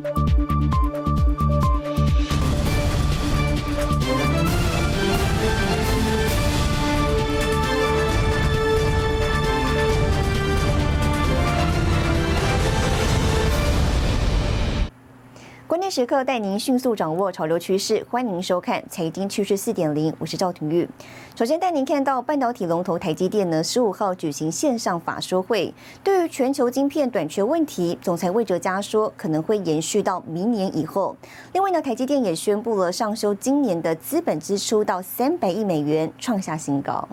关时刻带您迅速掌握潮流趋势，欢迎收看《财经趋势四点零》，我是赵廷玉。首先带您看到半导体龙头台积电呢，十五号举行线上法说会，对于全球晶片短缺问题，总裁魏哲嘉说可能会延续到明年以后。另外呢，台积电也宣布了上修今年的资本支出到三百亿美元，创下新高。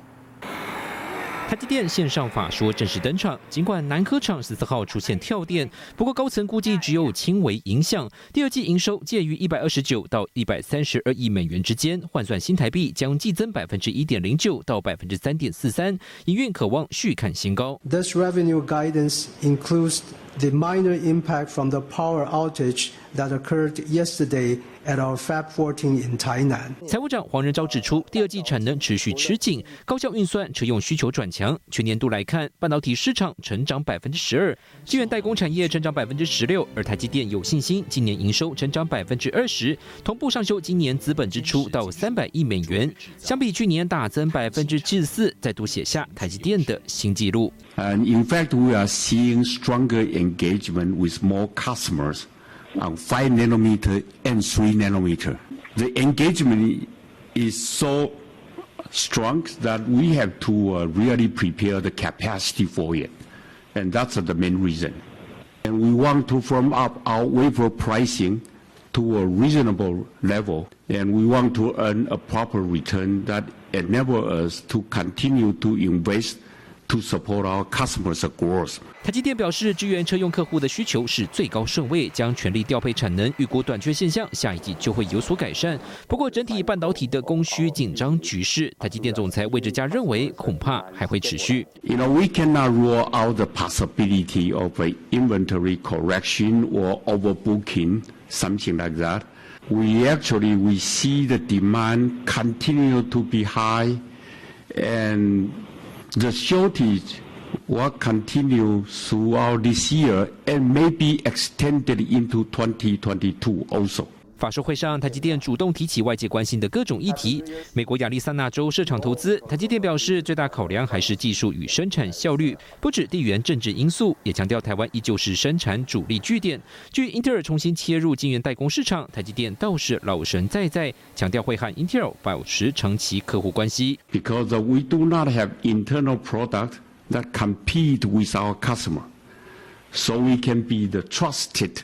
台积电线上法说正式登场，尽管南科厂十四号出现跳电，不过高层估计只有轻微影响。第二季营收介于一百二十九到一百三十二亿美元之间，换算新台币将季增百分之一点零九到百分之三点四三，营运渴望续看新高。This revenue guidance includes the minor impact from the power outage that occurred yesterday. at our Fab 14 in Tainan。财务长黄仁昭指出，第二季产能持续吃紧，高效运算车用需求转强。全年度来看，半导体市场成长百分之十二，晶圆代工产业成长百分之十六，而台积电有信心今年营收成长百分之二十，同步上修今年资本支出到三百亿美元，相比去年大增百分之七十四，再度写下台积电的新纪录。And in fact, we are seeing stronger engagement with more customers. on 5 nanometer and 3 nanometer. The engagement is so strong that we have to uh, really prepare the capacity for it. And that's the main reason. And we want to firm up our wafer pricing to a reasonable level. And we want to earn a proper return that enable us to continue to invest to support our customers' growth. 台积电表示，支援车用客户的需求是最高顺位，将全力调配产能，预估短缺现象下一季就会有所改善。不过，整体半导体的供需紧张局势，台积电总裁魏哲嘉认为恐怕还会持续。You know, we cannot rule out the possibility of an inventory correction or overbooking, something like that. We actually we see the demand continue to be high, and the shortage will continue throughout this year and may be extended into 2022 also. 法说会上，台积电主动提起外界关心的各种议题。美国亚利桑那州设厂投资，台积电表示最大考量还是技术与生产效率，不止地缘政治因素，也强调台湾依旧是生产主力据点。据英特尔重新切入晶圆代工市场，台积电倒是老神在在，强调会和英特尔保持长期客户关系。Because we do not have internal product that compete with our customer, so we can be the trusted.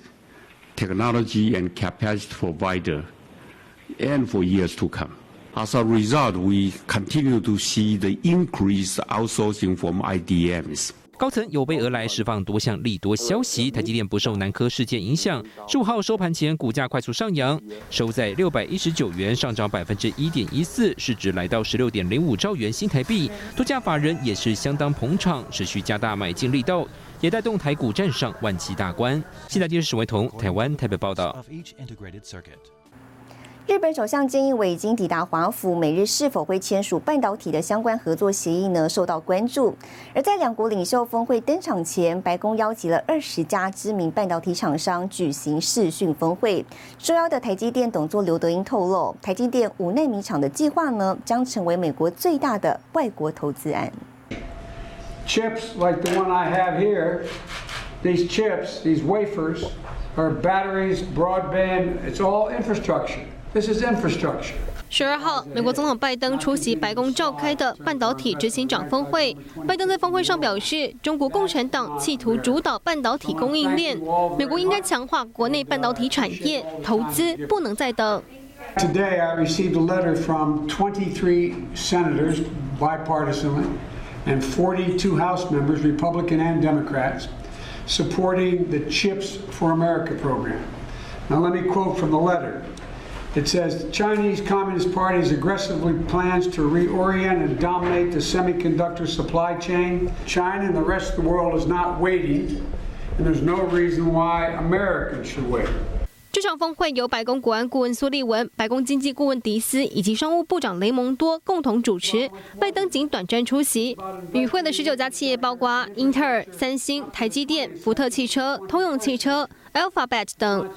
Technology and capacity provider and for years to come. As a result, we continue to see the increased outsourcing from IDMs. 高层有备而来，释放多项利多消息。台积电不受南科事件影响，十五号收盘前股价快速上扬，收在六百一十九元，上涨百分之一点一四，市值来到十六点零五兆元新台币。多家法人也是相当捧场，持续加大买进力道。也带动台股站上万期大关。现在电视史维彤，台湾台北报道。日本首相菅义伟已经抵达华府，美日是否会签署半导体的相关合作协议呢？受到关注。而在两国领袖峰会登场前，白宫邀集了二十家知名半导体厂商举行视讯峰会。受邀的台积电董座刘德英透露，台积电五纳米厂的计划呢，将成为美国最大的外国投资案。chips like the one I have here, these chips, these wafers, are batteries, broadband, it's all infrastructure. This is infrastructure. 十二号，美国总统拜登出席白宫召开的半导体执行长峰会。拜登在峰会上表示，中国共产党企图主导半导体供应链，美国应该强化国内半导体产业，投资不能再等。Today, I received a letter from 23 senators, bipartisanly and 42 House members, Republican and Democrats, supporting the CHIPS for America program. Now, let me quote from the letter. It says Chinese Communist Party aggressively plans to reorient and dominate the semiconductor supply chain. China and the rest of the world is not waiting, and there's no reason why Americans should wait. 这场峰会由白宫国安顾问苏利文、白宫经济顾问迪斯以及商务部长雷蒙多共同主持，拜登仅短暂出席。与会的十九家企业包括英特尔、三星、台积电、福特汽车、通用汽车。Alphabet 等。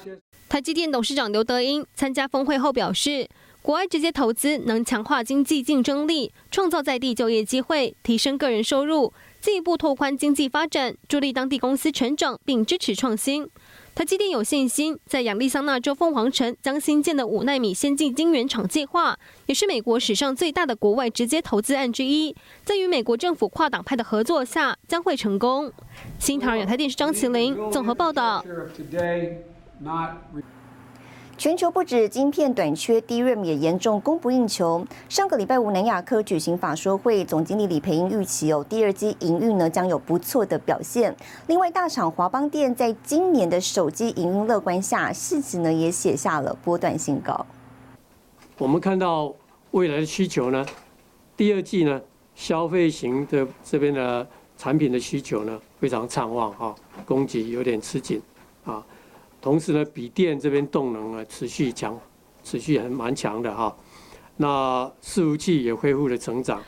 台积电董事长刘德英参加峰会后表示，国外直接投资能强化经济竞争力，创造在地就业机会，提升个人收入，进一步拓宽经济发展，助力当地公司成长，并支持创新。台积电有信心，在亚利桑那州凤凰城将新建的五纳米先进晶圆厂计划，也是美国史上最大的国外直接投资案之一，在与美国政府跨党派的合作下，将会成功。新唐人亚太电视张麒麟综合报道。全球不止晶片短缺，DRAM 也严重供不应求。上个礼拜五，南亚科举行法说会，总经理李培英预期哦，第二季营运呢将有不错的表现。另外，大厂华邦电在今年的手机营运乐观下，市值呢也写下了波段新高。我们看到未来的需求呢，第二季呢，消费型的这边的产品的需求呢非常畅旺哈，供给有点吃紧啊。同时呢，笔电这边动能呢持续强，持续很蛮强的哈。那伺服器也恢复了成长。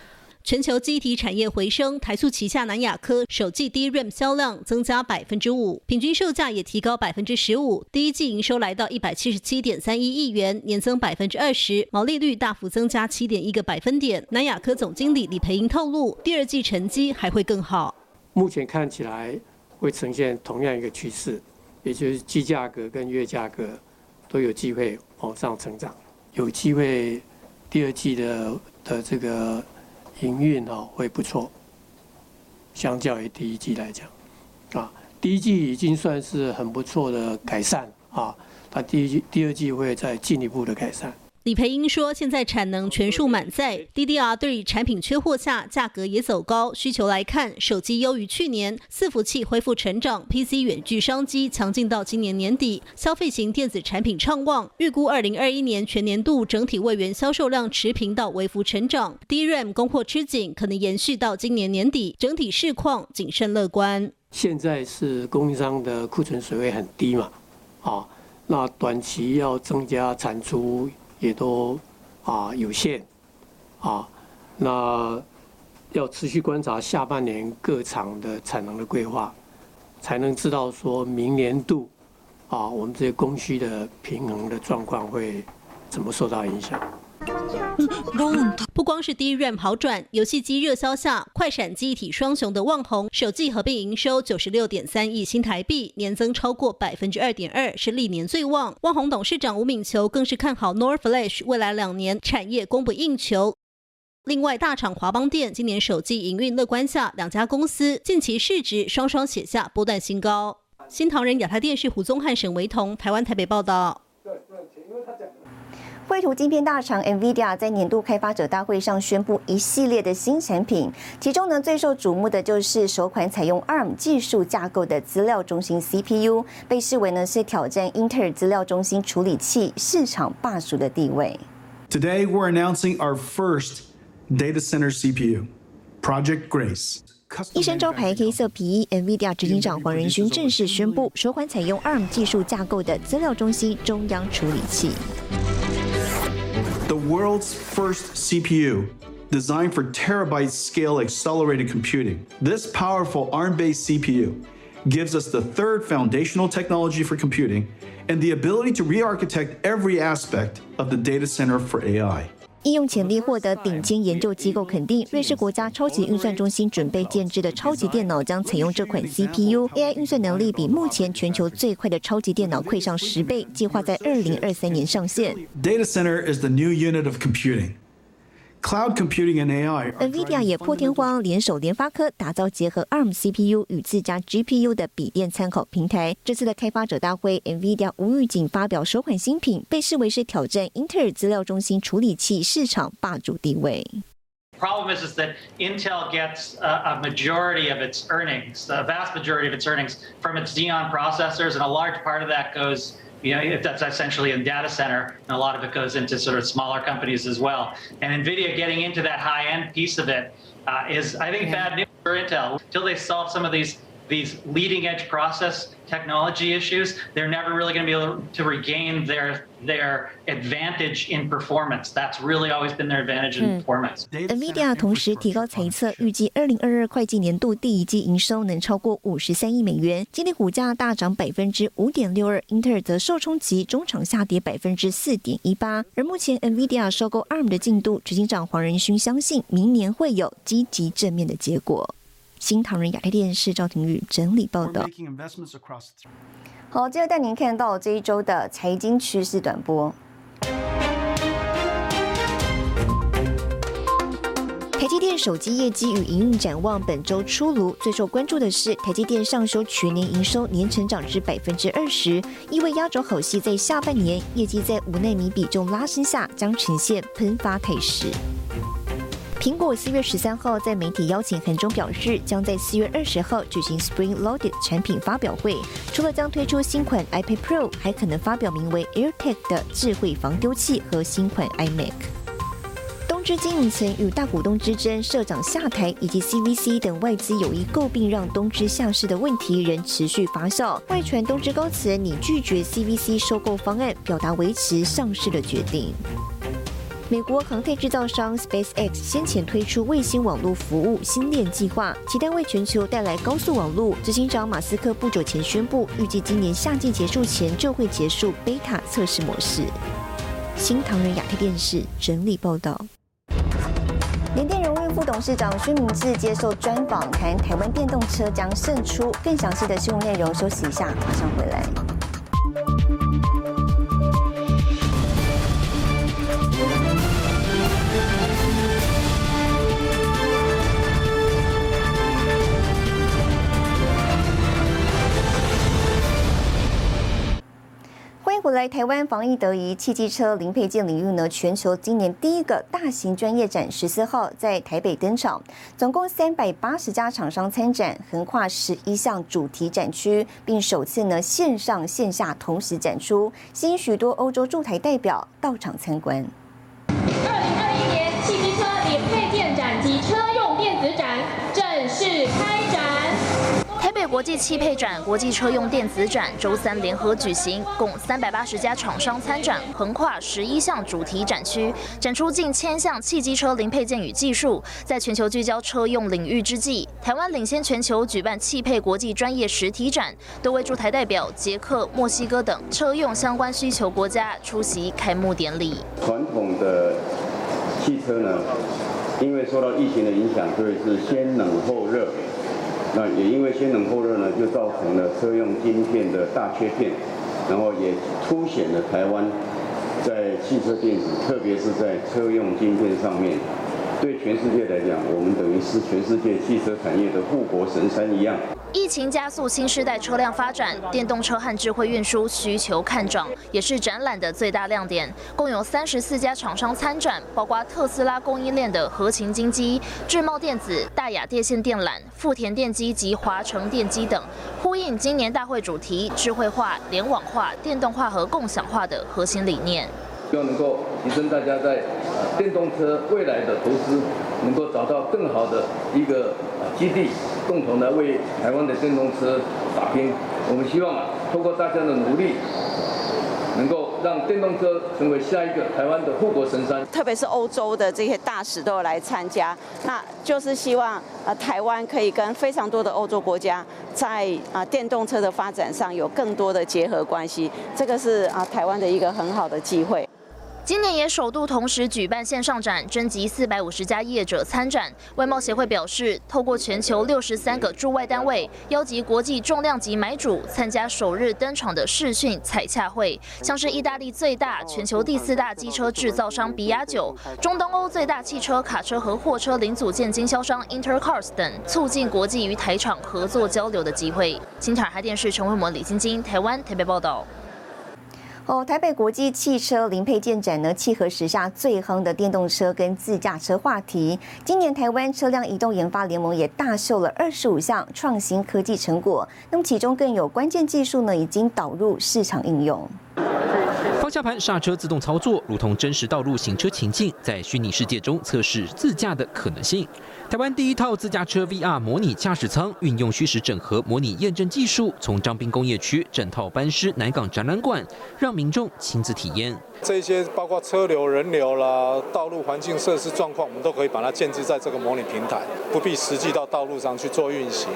全球机体产业回升，台塑旗下南亚科首季 DRAM 销量增加百分之五，平均售价也提高百分之十五。第一季营收来到一百七十七点三一亿元，年增百分之二十，毛利率大幅增加七点一个百分点。南亚科总经理李培英透露，第二季成绩还会更好。目前看起来会呈现同样一个趋势。也就是季价格跟月价格都有机会往上成长，有机会第二季的的这个营运哦会不错，相较于第一季来讲，啊，第一季已经算是很不错的改善啊，它第一季第二季会再进一步的改善。李培英说：“现在产能全数满载，DDR 对产品缺货下，价格也走高。需求来看，手机优于去年，伺服器恢复成长，PC 远距商机强劲到今年年底，消费型电子产品畅旺。预估二零二一年全年度整体位元销售量持平到微幅成长，DRAM 供货吃紧，可能延续到今年年底。整体市况谨慎乐观。现在是供应商的库存水位很低嘛？啊，那短期要增加产出。”也都啊有限啊，那要持续观察下半年各厂的产能的规划，才能知道说明年度啊我们这些供需的平衡的状况会怎么受到影响。不光是 DRAM 好转，游戏机热销下，快闪记忆体双雄的旺宏首季合并营收九十六点三亿新台币，年增超过百分之二点二，是历年最旺。旺宏董事长吴敏球更是看好 NOR Flash 未来两年产业供不应求。另外，大厂华邦电今年首季营运乐观下，两家公司近期市值双双写下波段新高。新唐人亚太电视胡宗汉、沈维彤，台湾台北报道。绘图晶片大厂 NVIDIA 在年度开发者大会上宣布一系列的新产品，其中呢最受瞩目的就是首款采用 ARM 技术架构的资料中心 CPU，被视为呢是挑战英特尔资料中心处理器市场霸主的地位。Today we're announcing our first data center CPU, Project Grace。一身招牌黑色皮衣，NVIDIA 执行长黄仁勋正式宣布首款采用 ARM 技术架构的资料中心中央处理器。The world's first CPU designed for terabyte scale accelerated computing. This powerful ARM based CPU gives us the third foundational technology for computing and the ability to re architect every aspect of the data center for AI. 应用潜力获得顶尖研究机构肯定。瑞士国家超级运算中心准备建制的超级电脑将采用这款 CPU，AI 运算能力比目前全球最快的超级电脑快上十倍，计划在二零二三年上线。Data center is the new unit of computing. Cloud computing and AI，NVIDIA 也破天荒联手联发科，打造结合 ARM CPU 与自家 GPU 的笔电参考平台。这次的开发者大会，NVIDIA 无预警发表首款新品，被视为是挑战英特尔资料中心处理器市场霸主地位。Problem is, is that Intel gets a, a majority of its earnings, a vast majority of its earnings from its Xeon processors, and a large part of that goes you know, that's essentially in data center, and a lot of it goes into sort of smaller companies as well. And NVIDIA getting into that high end piece of it uh, is, I think, bad news for Intel. Until they solve some of these these leading edge process technology issues, they're never really going to be able to regain their their advantage in performance. That's really always been their advantage in performance. NVIDIA 同时提高猜测，预计二零二二会计年度第一季营收能超过五十三亿美元。今天股价大涨百分之五点六二，英特尔则受冲击，中场下跌百分之四点一八。而目前 NVIDIA 收购 ARM 的进度，执行长黄仁勋相信明年会有积极正面的结果。新唐人亚太电视赵廷宇整理报道。好，接着带您看到这一周的财经趋势短波。台积电手机业绩与营运展望本周出炉，最受关注的是台积电上修全年营收年成长至百分之二十，意味压轴好戏在下半年，业绩在五纳米比重拉升下将呈现喷发态势。苹果四月十三号在媒体邀请函中表示，将在四月二十号举行 Spring Loaded 产品发表会。除了将推出新款 iPad Pro，还可能发表名为 AirTag 的智慧防丢器和新款 iMac。东芝经营层与大股东之争、社长下台以及 CVC 等外资有意诟病让东芝下市的问题仍持续发酵。外传东芝高层拟拒绝 CVC 收购方案，表达维持上市的决定。美国航太制造商 SpaceX 先前推出卫星网络服务星链计划，期待为全球带来高速网络。执行长马斯克不久前宣布，预计今年夏季结束前就会结束 beta 测试模式。新唐人亚太电视整理报道。联电荣誉副董事长薛明志接受专访，谈台湾电动车将胜出。更详细的新闻内容，休息一下，马上回来。回来，台湾防疫得宜，汽机车零配件领域呢，全球今年第一个大型专业展十四号在台北登场，总共三百八十家厂商参展，横跨十一项主题展区，并首次呢线上线下同时展出，吸引许多欧洲驻台代表到场参观。国际汽配展、国际车用电子展周三联合举行，共三百八十家厂商参展，横跨十一项主题展区，展出近千项汽机车零配件与技术。在全球聚焦车用领域之际，台湾领先全球举办汽配国际专业实体展，多位驻台代表捷克、墨西哥等车用相关需求国家出席开幕典礼。传统的汽车呢，因为受到疫情的影响，所以是先冷后热。那也因为先冷后热呢，就造成了车用晶片的大缺片，然后也凸显了台湾在汽车电子，特别是在车用晶片上面。对全世界来讲，我们等于是全世界汽车产业的护国神山一样。疫情加速新时代车辆发展，电动车和智慧运输需求看涨，也是展览的最大亮点。共有三十四家厂商参展，包括特斯拉供应链的合情金机、智茂电子、大雅电线电缆、富田电机及华城电机等，呼应今年大会主题：智慧化、联网化、电动化和共享化的核心理念。希望能够提升大家在电动车未来的投资，能够找到更好的一个基地，共同来为台湾的电动车打拼。我们希望啊，通过大家的努力，能够让电动车成为下一个台湾的护国神山。特别是欧洲的这些大使都来参加，那就是希望啊，台湾可以跟非常多的欧洲国家在啊电动车的发展上有更多的结合关系。这个是啊台湾的一个很好的机会。今年也首度同时举办线上展，征集四百五十家业者参展。外贸协会表示，透过全球六十三个驻外单位，邀集国际重量级买主参加首日登场的视讯采洽会，像是意大利最大、全球第四大机车制造商比亚九，中东欧最大汽车、卡车和货车零组件经销商 Intercars 等，促进国际与台厂合作交流的机会。新台海电视陈慧模、李晶晶，台湾台北报道。哦，台北国际汽车零配件展呢，契合时下最夯的电动车跟自驾车话题。今年台湾车辆移动研发联盟也大秀了二十五项创新科技成果，那么其中更有关键技术呢，已经导入市场应用。下盘刹车自动操作，如同真实道路行车情境，在虚拟世界中测试自驾的可能性。台湾第一套自驾车 VR 模拟驾驶舱，运用虚实整合模拟验证技术，从张滨工业区整套班师南港展览馆，让民众亲自体验。这些包括车流、人流啦、道路环境设施状况，我们都可以把它建置在这个模拟平台，不必实际到道路上去做运行，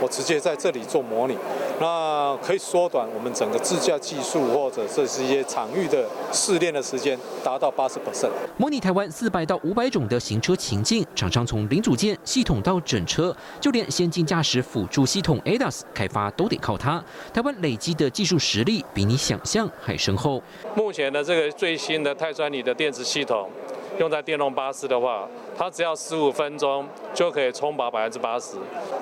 我直接在这里做模拟，那可以缩短我们整个自驾技术或者这是一些场域的试炼的时间，达到八十 percent。模拟台湾四百到五百种的行车情境，厂商从零组件、系统到整车，就连先进驾驶辅助系统 ADAS 开发都得靠它。台湾累积的技术实力比你想象还深厚。目前的这个。最新的碳酸锂的电池系统，用在电动巴士的话，它只要十五分钟就可以充饱百分之八十，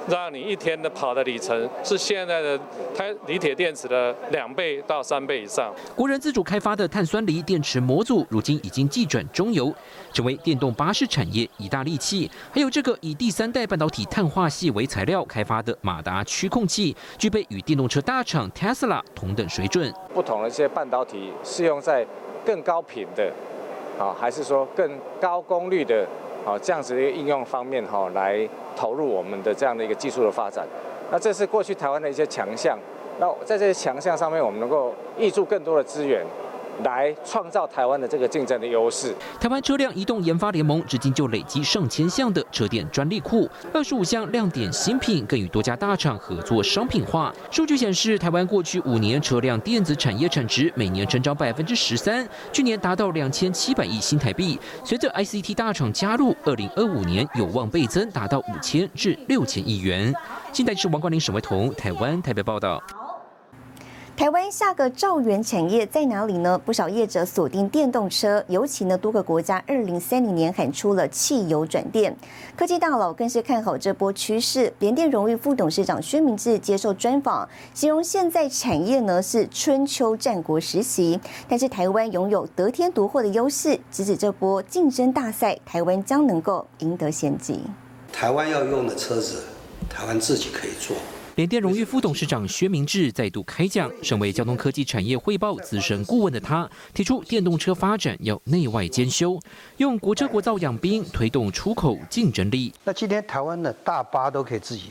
让你一天的跑的里程是现在的开锂铁电池的两倍到三倍以上。国人自主开发的碳酸锂电池模组，如今已经寄转中游，成为电动巴士产业一大利器。还有这个以第三代半导体碳化系为材料开发的马达驱控器，具备与电动车大厂 Tesla 同等水准。不同的一些半导体适用在。更高频的，啊，还是说更高功率的，啊，这样子的一个应用方面，哈，来投入我们的这样的一个技术的发展。那这是过去台湾的一些强项。那在这些强项上面，我们能够挹注更多的资源。来创造台湾的这个竞争的优势。台湾车辆移动研发联盟至今就累积上千项的车电专利库，二十五项亮点新品，更与多家大厂合作商品化。数据显示，台湾过去五年车辆电子产业产值每年成长百分之十三，去年达到两千七百亿新台币。随着 ICT 大厂加入，二零二五年有望倍增，达到五千至六千亿元。近代是王冠林、沈维彤，台湾台北报道。台湾下个兆元产业在哪里呢？不少业者锁定电动车，尤其呢多个国家二零三零年喊出了汽油转电，科技大佬更是看好这波趋势。联电荣誉副董事长薛明志接受专访，形容现在产业呢是春秋战国时期，但是台湾拥有得天独厚的优势，直指这波竞争大赛，台湾将能够赢得先机。台湾要用的车子，台湾自己可以做。联电荣誉副董事长薛明志再度开讲，身为交通科技产业汇报资深顾问的他，提出电动车发展要内外兼修，用国车国造养兵，推动出口竞争力。那今天台湾的大巴都可以自己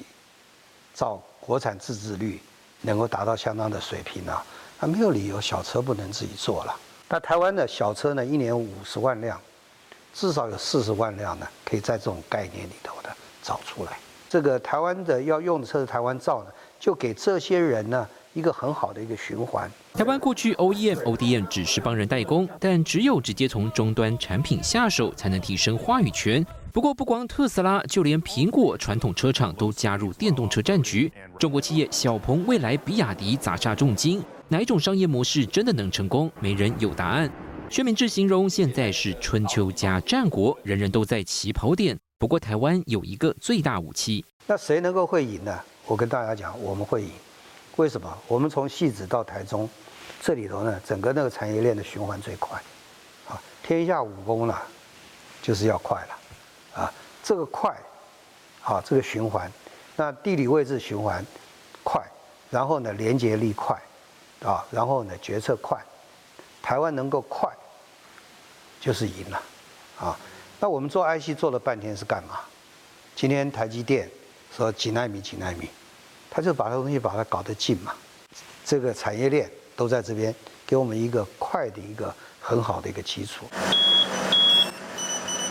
造，国产自制率能够达到相当的水平啊，那没有理由小车不能自己做了。那台湾的小车呢，一年五十万辆，至少有四十万辆呢，可以在这种概念里头的找出来。这个台湾的要用的车是台湾造的，就给这些人呢一个很好的一个循环。台湾过去 OEM、ODM 只是帮人代工，但只有直接从终端产品下手，才能提升话语权。不过，不光特斯拉，就连苹果传统车厂都加入电动车战局。中国企业小鹏、未来、比亚迪砸下重金，哪一种商业模式真的能成功？没人有答案。薛明志形容现在是春秋加战国，人人都在起跑点。不过台湾有一个最大武器，那谁能够会赢呢？我跟大家讲，我们会赢。为什么？我们从戏子到台中，这里头呢，整个那个产业链的循环最快。啊，天下武功呢，就是要快了。啊，这个快，啊，这个循环，那地理位置循环快，然后呢，连接力快，啊，然后呢，决策快，台湾能够快，就是赢了。啊。那我们做 IC 做了半天是干嘛？今天台积电说几纳米几纳米，他就把这东西把它搞得近嘛。这个产业链都在这边，给我们一个快的一个很好的一个基础。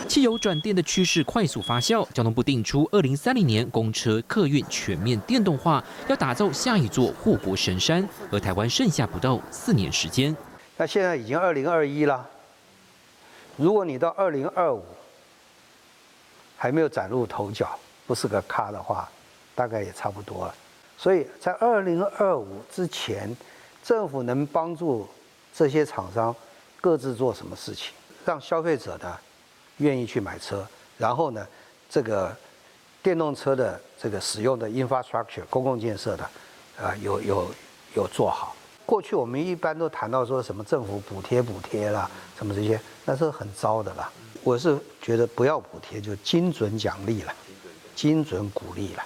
汽油转电的趋势快速发酵，交通部定出二零三零年公车客运全面电动化，要打造下一座护国神山，而台湾剩下不到四年时间。那现在已经二零二一了，如果你到二零二五。还没有崭露头角，不是个咖的话，大概也差不多了。所以在二零二五之前，政府能帮助这些厂商各自做什么事情，让消费者呢愿意去买车，然后呢，这个电动车的这个使用的 infrastructure 公共建设的啊有有有做好。过去我们一般都谈到说什么政府补贴补贴啦，什么这些，那是很糟的啦。我是觉得不要补贴，就精准奖励了，精准鼓励了。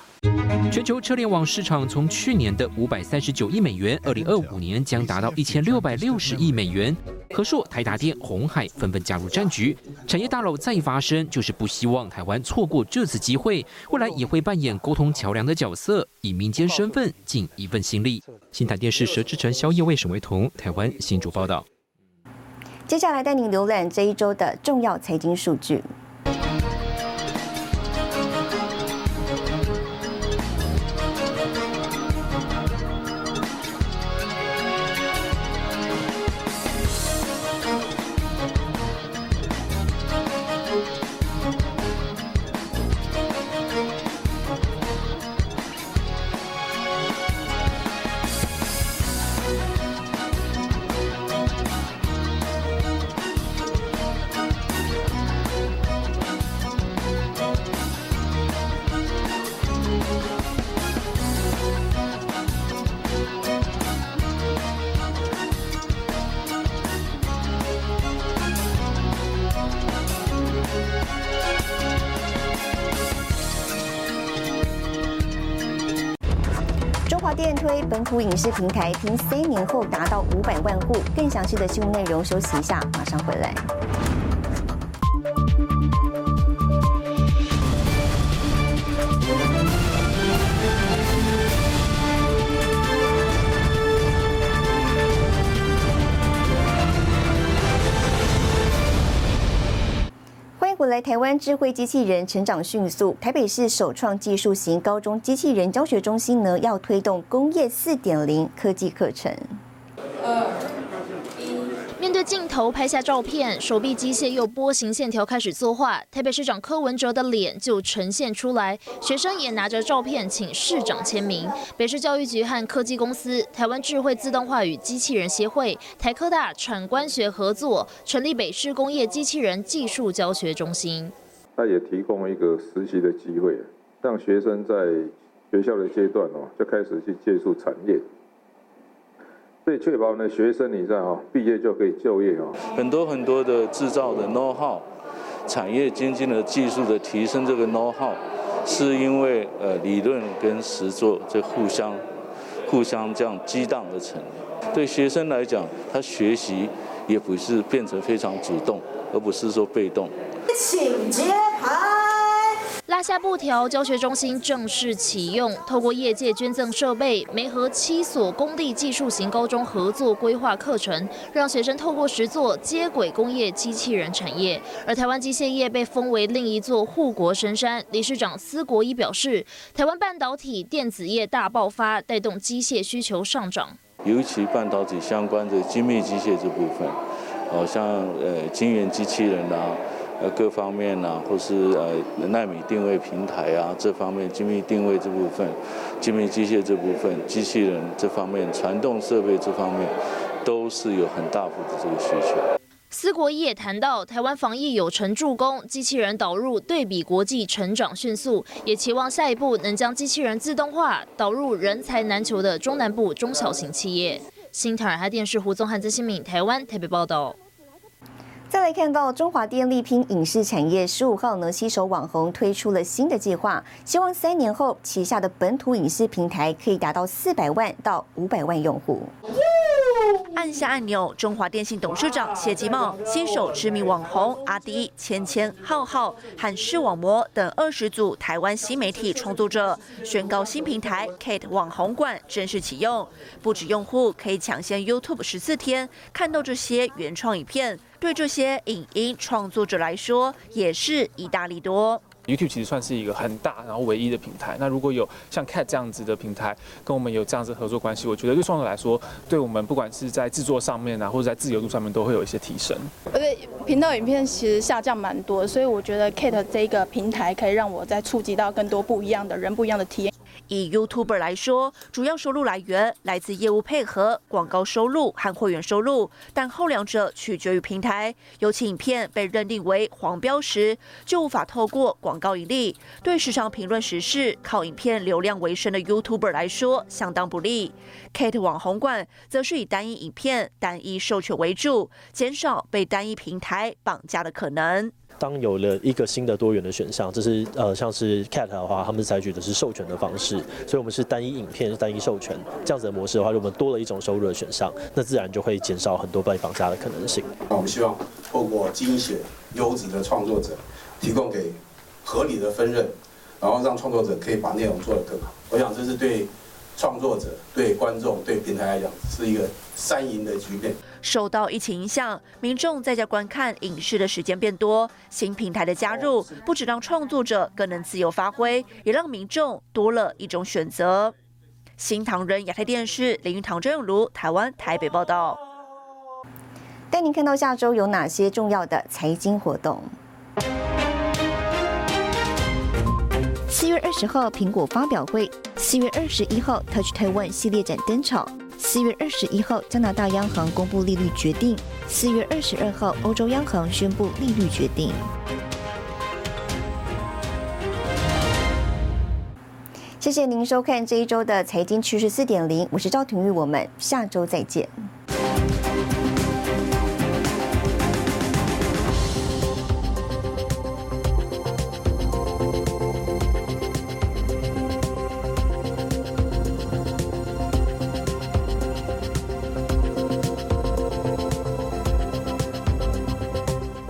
全球车联网市场从去年的五百三十九亿美元，二零二五年将达到一千六百六十亿美元。和硕、台达电、红海纷纷加入战局，产业大佬再发声，就是不希望台湾错过这次机会。未来也会扮演沟通桥梁的角色，以民间身份尽一份心力。新台电视佘志成、肖业为沈维彤，台湾新竹报道。接下来带您浏览这一周的重要财经数据。推本土影视平台，凭三年后达到五百万户。更详细的新闻内容，休息一下，马上回来。在台湾智慧机器人成长迅速，台北市首创技术型高中机器人教学中心呢，要推动工业四点零科技课程。面对镜头拍下照片，手臂机械又波形线条开始作画，台北市长柯文哲的脸就呈现出来。学生也拿着照片请市长签名。北市教育局和科技公司台湾智慧自动化与机器人协会、台科大产官学合作，成立北市工业机器人技术教学中心。他也提供一个实习的机会，让学生在学校的阶段哦，就开始去接触产业。所以确保呢，学生你在哈，毕业就可以就业啊。很多很多的制造的 know how，产业经济的技术的提升，这个 know how，是因为呃理论跟实作这互相互相这样激荡而成。对学生来讲，他学习也不是变成非常主动，而不是说被动。请。拉下布条，教学中心正式启用。透过业界捐赠设备，梅和七所公立技术型高中合作规划课程，让学生透过实作接轨工业机器人产业。而台湾机械业被封为另一座护国神山。理事长司国一表示，台湾半导体电子业大爆发，带动机械需求上涨。尤其半导体相关的精密机械这部分，好像呃晶圆机器人啊。呃，各方面呐，或是呃纳米定位平台啊，这方面精密定位这部分，精密机械这部分，机器人这方面，传动设备这方面，都是有很大幅的这个需求。司国一也谈到，台湾防疫有成助攻，机器人导入对比国际成长迅速，也期望下一步能将机器人自动化导入人才难求的中南部中小型企业。新台尔哈电视胡宗汉、曾新敏，台湾台北报道。再来看到中华电力拼影视产业，十五号呢，携手网红推出了新的计划，希望三年后旗下的本土影视平台可以达到四百万到五百万用户。按下按钮，中华电信董事长谢吉茂携手知名网红阿迪、芊芊、浩浩和视网膜等二十组台湾新媒体创作者，宣告新平台 Kate 网红馆正式启用，不止用户可以抢先 YouTube 十四天看到这些原创影片。对这些影音创作者来说，也是一大利多。YouTube 其实算是一个很大，然后唯一的平台。那如果有像 Cat 这样子的平台，跟我们有这样子合作关系，我觉得对创作者来说，对我们不管是在制作上面啊，或者在自由度上面，都会有一些提升。而且频道影片其实下降蛮多，所以我觉得 Cat 这个平台可以让我再触及到更多不一样的人、不一样的体验。以 YouTuber 来说，主要收入来源来自业务配合、广告收入和会员收入，但后两者取决于平台。尤其影片被认定为黄标时，就无法透过广告盈利。对时常评论时事、靠影片流量为生的 YouTuber 来说，相当不利。Kate 网红馆则是以单一影片、单一授权为主，减少被单一平台绑架的可能。当有了一个新的多元的选项，这是呃像是 Cat 的话，他们采取的是授权的方式，所以我们是单一影片、单一授权这样子的模式的话，如果我们多了一种收入的选项，那自然就会减少很多被绑架的可能性。那我们希望透过精选优质的创作者，提供给合理的分润，然后让创作者可以把内容做得更好。我想这是对创作者、对观众、对平台来讲是一个三赢的局面。受到疫情影响，民众在家观看影视的时间变多。新平台的加入，不只让创作者更能自由发挥，也让民众多了一种选择。新唐人亚太电视林玉堂、郑永如，台湾台北报道。带您看到下周有哪些重要的财经活动。四月二十号，苹果发表会；四月二十一号，Touch Taiwan 系列展登场。四月二十一号，加拿大央行公布利率决定；四月二十二号，欧洲央行宣布利率决定。谢谢您收看这一周的财经趋势四点零，我是赵廷玉，我们下周再见。